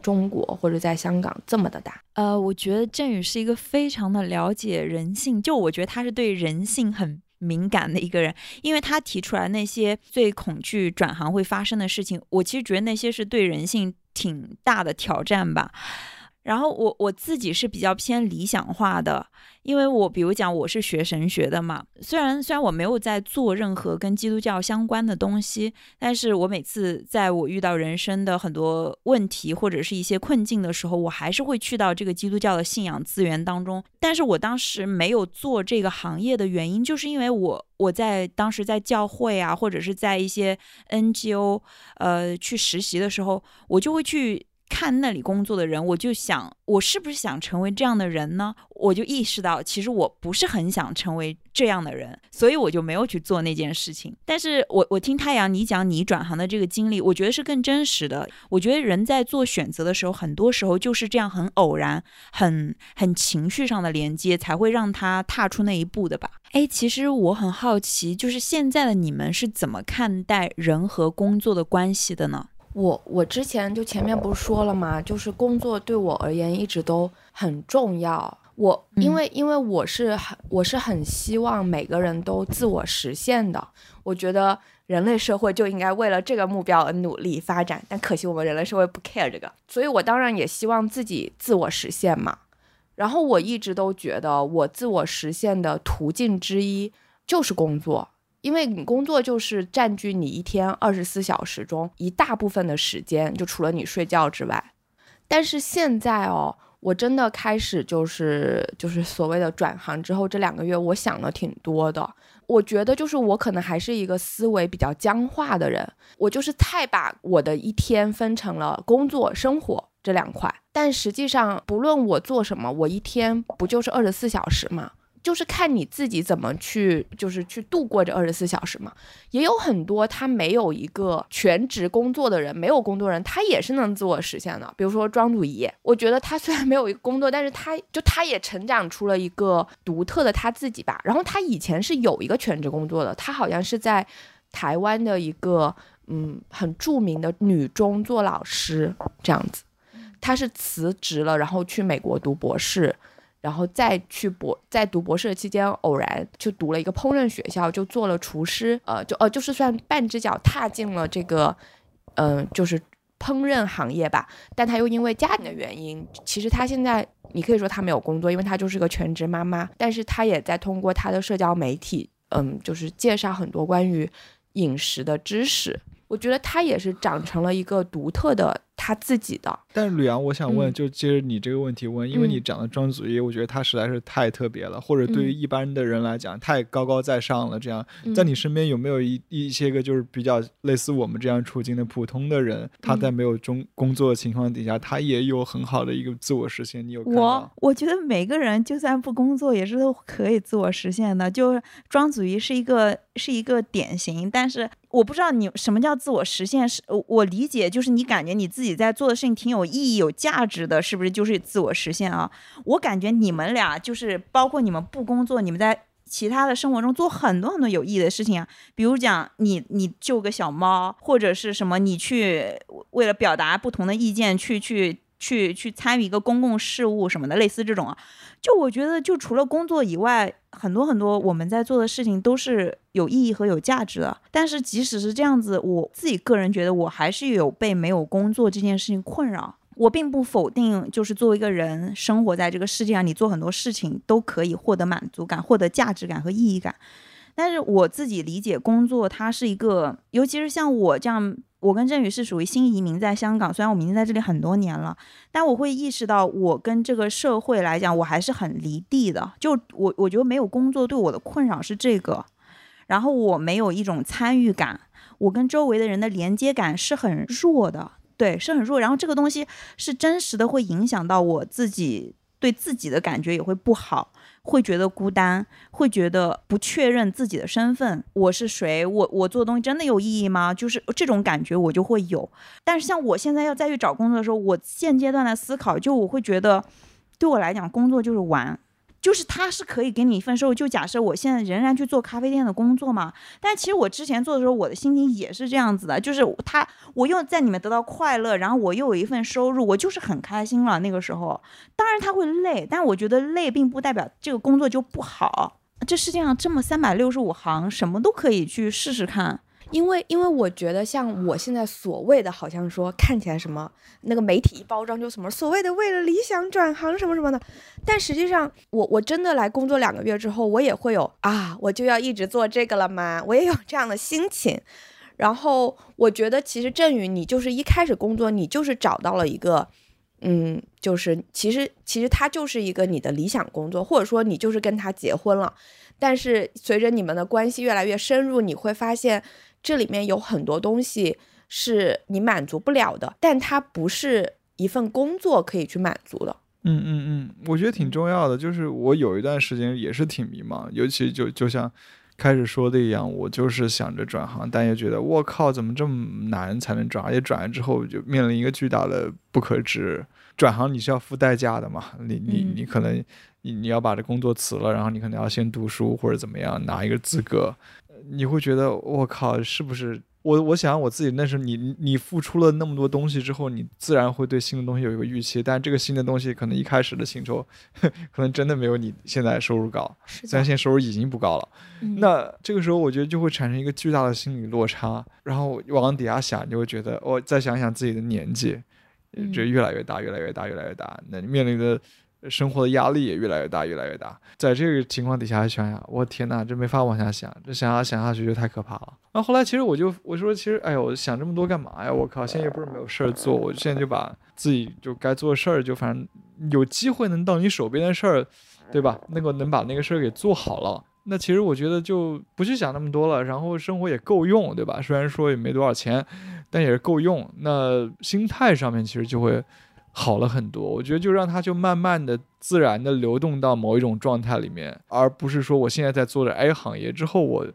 中国或者在香港这么的大。呃，我觉得振宇是一个非常的了解人性，就我觉得他是对人性很。敏感的一个人，因为他提出来那些最恐惧转行会发生的事情，我其实觉得那些是对人性挺大的挑战吧。然后我我自己是比较偏理想化的。因为我比如讲我是学神学的嘛，虽然虽然我没有在做任何跟基督教相关的东西，但是我每次在我遇到人生的很多问题或者是一些困境的时候，我还是会去到这个基督教的信仰资源当中。但是我当时没有做这个行业的原因，就是因为我我在当时在教会啊，或者是在一些 NGO 呃去实习的时候，我就会去。看那里工作的人，我就想，我是不是想成为这样的人呢？我就意识到，其实我不是很想成为这样的人，所以我就没有去做那件事情。但是我我听太阳你讲你转行的这个经历，我觉得是更真实的。我觉得人在做选择的时候，很多时候就是这样，很偶然，很很情绪上的连接，才会让他踏出那一步的吧？哎，其实我很好奇，就是现在的你们是怎么看待人和工作的关系的呢？我我之前就前面不是说了吗？就是工作对我而言一直都很重要。我因为因为我是很我是很希望每个人都自我实现的。我觉得人类社会就应该为了这个目标而努力发展。但可惜我们人类社会不 care 这个，所以我当然也希望自己自我实现嘛。然后我一直都觉得我自我实现的途径之一就是工作。因为你工作就是占据你一天二十四小时中一大部分的时间，就除了你睡觉之外。但是现在哦，我真的开始就是就是所谓的转行之后，这两个月我想了挺多的。我觉得就是我可能还是一个思维比较僵化的人，我就是太把我的一天分成了工作、生活这两块。但实际上，不论我做什么，我一天不就是二十四小时吗？就是看你自己怎么去，就是去度过这二十四小时嘛。也有很多他没有一个全职工作的人，没有工作人，他也是能自我实现的。比如说庄祖仪，我觉得他虽然没有一个工作，但是他就他也成长出了一个独特的他自己吧。然后他以前是有一个全职工作的，他好像是在台湾的一个嗯很著名的女中做老师这样子。他是辞职了，然后去美国读博士。然后再去博，在读博士的期间，偶然就读了一个烹饪学校，就做了厨师，呃，就呃，就是算半只脚踏进了这个，嗯，就是烹饪行业吧。但他又因为家庭的原因，其实他现在你可以说他没有工作，因为他就是个全职妈妈。但是他也在通过他的社交媒体，嗯，就是介绍很多关于饮食的知识。我觉得他也是长成了一个独特的。他自己的，但是吕阳，我想问，就接着你这个问题问，因为你讲的庄子怡，我觉得他实在是太特别了，或者对于一般的人来讲，太高高在上了。这样，在你身边有没有一一些个就是比较类似我们这样处境的普通的人，他在没有中工作的情况底下，他也有很好的一个自我实现？你有我我觉得每个人就算不工作，也是都可以自我实现的。就庄子怡是一个是一个典型，但是我不知道你什么叫自我实现，是我理解就是你感觉你自己。己在做的事情挺有意义、有价值的，是不是就是自我实现啊？我感觉你们俩就是，包括你们不工作，你们在其他的生活中做很多很多有意义的事情啊。比如讲，你你救个小猫，或者是什么，你去为了表达不同的意见，去去。去去参与一个公共事务什么的，类似这种啊，就我觉得，就除了工作以外，很多很多我们在做的事情都是有意义和有价值的。但是即使是这样子，我自己个人觉得，我还是有被没有工作这件事情困扰。我并不否定，就是作为一个人生活在这个世界上，你做很多事情都可以获得满足感、获得价值感和意义感。但是我自己理解工作，它是一个，尤其是像我这样。我跟振宇是属于新移民，在香港，虽然我已经在这里很多年了，但我会意识到，我跟这个社会来讲，我还是很离地的。就我，我觉得没有工作对我的困扰是这个，然后我没有一种参与感，我跟周围的人的连接感是很弱的，对，是很弱。然后这个东西是真实的，会影响到我自己对自己的感觉也会不好，会觉得孤单，会觉得不确认自己的身份，我是谁？我我做东西真的有意义吗？就是这种感觉我就会有。但是像我现在要再去找工作的时候，我现阶段的思考就我会觉得，对我来讲，工作就是玩。就是他是可以给你一份收入，就假设我现在仍然去做咖啡店的工作嘛，但其实我之前做的时候，我的心情也是这样子的，就是他我又在里面得到快乐，然后我又有一份收入，我就是很开心了。那个时候，当然他会累，但我觉得累并不代表这个工作就不好。这世界上这么三百六十五行，什么都可以去试试看。因为，因为我觉得像我现在所谓的，好像说看起来什么那个媒体一包装就什么所谓的为了理想转行什么什么的，但实际上我我真的来工作两个月之后，我也会有啊，我就要一直做这个了吗？我也有这样的心情。然后我觉得其实振宇，你就是一开始工作，你就是找到了一个，嗯，就是其实其实他就是一个你的理想工作，或者说你就是跟他结婚了，但是随着你们的关系越来越深入，你会发现。这里面有很多东西是你满足不了的，但它不是一份工作可以去满足的。嗯嗯嗯，我觉得挺重要的。就是我有一段时间也是挺迷茫，尤其就就像开始说的一样，我就是想着转行，但也觉得我靠，怎么这么难才能转？而且转了之后就面临一个巨大的不可知。转行你是要付代价的嘛？你你你可能你你要把这工作辞了，然后你可能要先读书或者怎么样拿一个资格。你会觉得我靠，是不是我？我想我自己那时候，你你付出了那么多东西之后，你自然会对新的东西有一个预期。但这个新的东西可能一开始的薪酬，[LAUGHS] 可能真的没有你现在收入高。虽然现在收入已经不高了，那这个时候我觉得就会产生一个巨大的心理落差。然后往底下想，就会觉得我再想想自己的年纪，这越来越大，越来越大，越来越大。那你面临的。生活的压力也越来越大，越来越大。在这个情况底下想想，我天哪，这没法往下想，这想下想下去就太可怕了。那后后来其实我就我说，其实哎呀，我想这么多干嘛呀？我靠，现在又不是没有事儿做，我现在就把自己就该做的事儿，就反正有机会能到你手边的事儿，对吧？那个能把那个事儿给做好了，那其实我觉得就不去想那么多了。然后生活也够用，对吧？虽然说也没多少钱，但也是够用。那心态上面其实就会。好了很多，我觉得就让它就慢慢的、自然的流动到某一种状态里面，而不是说我现在在做着 A 行业之后，我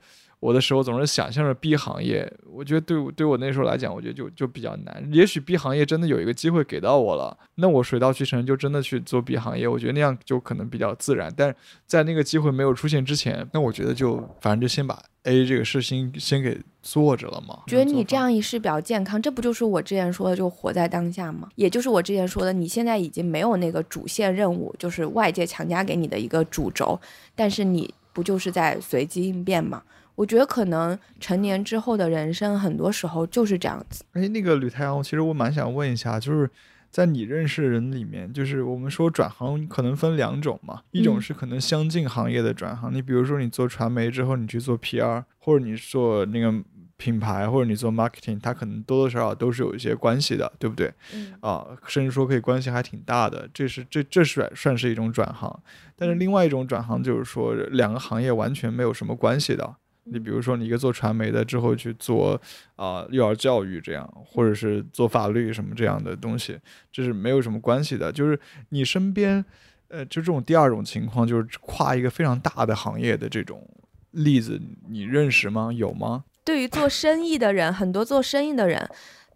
我的时候总是想象着 B 行业。我觉得对对我那时候来讲，我觉得就就比较难。也许 B 行业真的有一个机会给到我了，那我水到渠成就真的去做 B 行业，我觉得那样就可能比较自然。但是在那个机会没有出现之前，那我觉得就反正就先把。A 这个事情先给做着了嘛？觉得你这样一是比较健康，这不就是我之前说的，就活在当下吗？也就是我之前说的，你现在已经没有那个主线任务，就是外界强加给你的一个主轴，但是你不就是在随机应变吗？我觉得可能成年之后的人生，很多时候就是这样子。哎，那个吕太阳，其实我蛮想问一下，就是。在你认识的人里面，就是我们说转行可能分两种嘛，一种是可能相近行业的转行，你比如说你做传媒之后，你去做 PR，或者你做那个品牌，或者你做 marketing，它可能多多少少都是有一些关系的，对不对？嗯。啊，甚至说可以关系还挺大的，这是这这是算是一种转行。但是另外一种转行就是说两个行业完全没有什么关系的。你比如说，你一个做传媒的之后去做啊幼儿教育这样，或者是做法律什么这样的东西，这是没有什么关系的。就是你身边，呃，就这种第二种情况，就是跨一个非常大的行业的这种例子，你认识吗？有吗？对于做生意的人，很多做生意的人。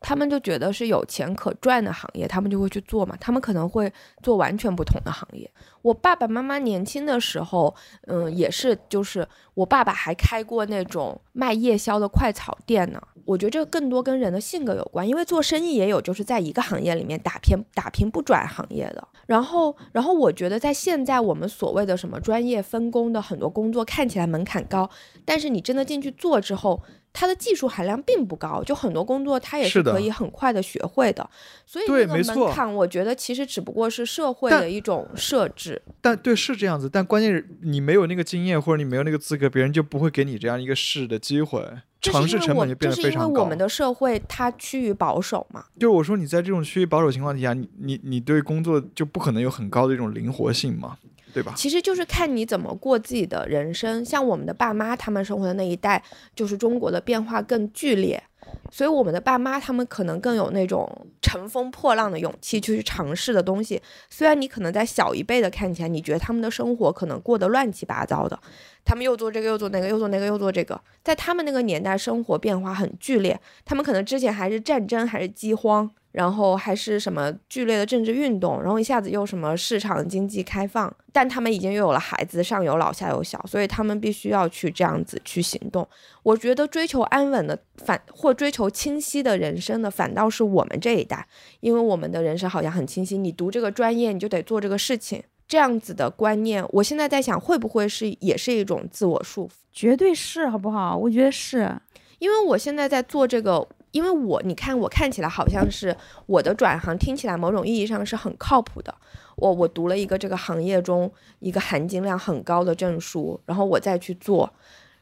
他们就觉得是有钱可赚的行业，他们就会去做嘛。他们可能会做完全不同的行业。我爸爸妈妈年轻的时候，嗯，也是，就是我爸爸还开过那种卖夜宵的快炒店呢。我觉得这个更多跟人的性格有关，因为做生意也有就是在一个行业里面打拼打拼不转行业的。然后，然后我觉得在现在我们所谓的什么专业分工的很多工作看起来门槛高，但是你真的进去做之后。它的技术含量并不高，就很多工作它也是可以很快的学会的，所以这个门槛我觉得其实只不过是社会的一种设置。但对是这样子，但关键是你没有那个经验或者你没有那个资格，别人就不会给你这样一个试的机会，尝试成本就变得非常高。就是因为我们的社会它趋于保守嘛。就是我说你在这种趋于保守情况底下，你你你对工作就不可能有很高的一种灵活性嘛。对吧？其实就是看你怎么过自己的人生。像我们的爸妈他们生活的那一代，就是中国的变化更剧烈，所以我们的爸妈他们可能更有那种乘风破浪的勇气去尝试的东西。虽然你可能在小一辈的看起来，你觉得他们的生活可能过得乱七八糟的，他们又做这个又做那个又做那个又做这个，在他们那个年代生活变化很剧烈，他们可能之前还是战争还是饥荒。然后还是什么剧烈的政治运动，然后一下子又什么市场经济开放，但他们已经又有了孩子，上有老下有小，所以他们必须要去这样子去行动。我觉得追求安稳的反或追求清晰的人生的，反倒是我们这一代，因为我们的人生好像很清晰，你读这个专业你就得做这个事情，这样子的观念，我现在在想会不会是也是一种自我束缚？绝对是，好不好？我觉得是，因为我现在在做这个。因为我，你看我看起来好像是我的转行，听起来某种意义上是很靠谱的。我我读了一个这个行业中一个含金量很高的证书，然后我再去做，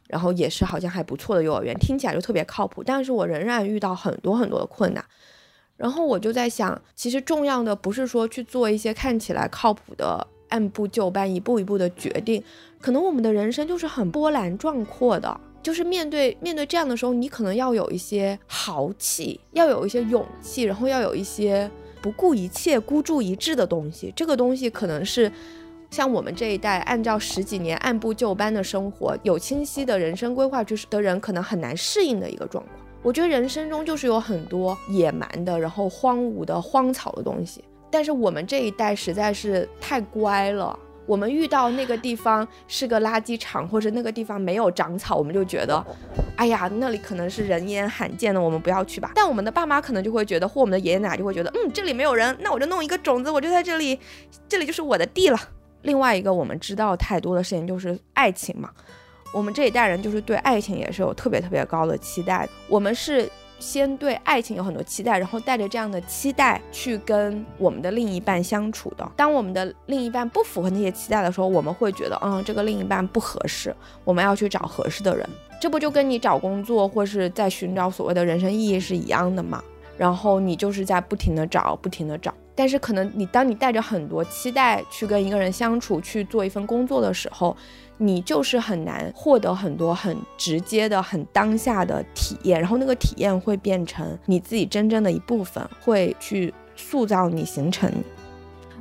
然后也是好像还不错的幼儿园，听起来就特别靠谱。但是我仍然遇到很多很多的困难，然后我就在想，其实重要的不是说去做一些看起来靠谱的按部就班、一步一步的决定，可能我们的人生就是很波澜壮阔的。就是面对面对这样的时候，你可能要有一些豪气，要有一些勇气，然后要有一些不顾一切、孤注一掷的东西。这个东西可能是像我们这一代按照十几年按部就班的生活，有清晰的人生规划就是的人，可能很难适应的一个状况。我觉得人生中就是有很多野蛮的，然后荒芜的、荒草的东西，但是我们这一代实在是太乖了。我们遇到那个地方是个垃圾场，或者那个地方没有长草，我们就觉得，哎呀，那里可能是人烟罕见的，我们不要去吧。但我们的爸妈可能就会觉得，或我们的爷爷奶奶就会觉得，嗯，这里没有人，那我就弄一个种子，我就在这里，这里就是我的地了。另外一个我们知道太多的事情就是爱情嘛，我们这一代人就是对爱情也是有特别特别高的期待，我们是。先对爱情有很多期待，然后带着这样的期待去跟我们的另一半相处的。当我们的另一半不符合那些期待的时候，我们会觉得，嗯，这个另一半不合适，我们要去找合适的人。这不就跟你找工作或是在寻找所谓的人生意义是一样的吗？然后你就是在不停的找，不停的找。但是可能你当你带着很多期待去跟一个人相处，去做一份工作的时候，你就是很难获得很多很直接的、很当下的体验，然后那个体验会变成你自己真正的一部分，会去塑造你、形成。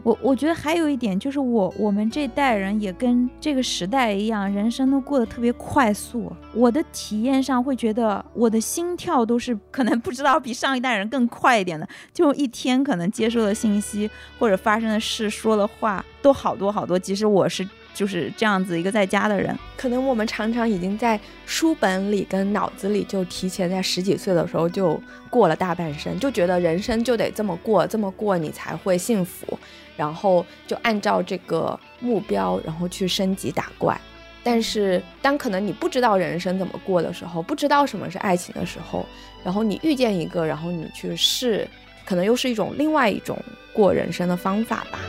我我觉得还有一点就是，我我们这代人也跟这个时代一样，人生都过得特别快速。我的体验上会觉得，我的心跳都是可能不知道比上一代人更快一点的，就一天可能接收的信息或者发生的事、说的话都好多好多。即使我是就是这样子一个在家的人，可能我们常常已经在书本里跟脑子里就提前在十几岁的时候就过了大半生，就觉得人生就得这么过，这么过你才会幸福。然后就按照这个目标，然后去升级打怪。但是当可能你不知道人生怎么过的时候，不知道什么是爱情的时候，然后你遇见一个，然后你去试，可能又是一种另外一种过人生的方法吧。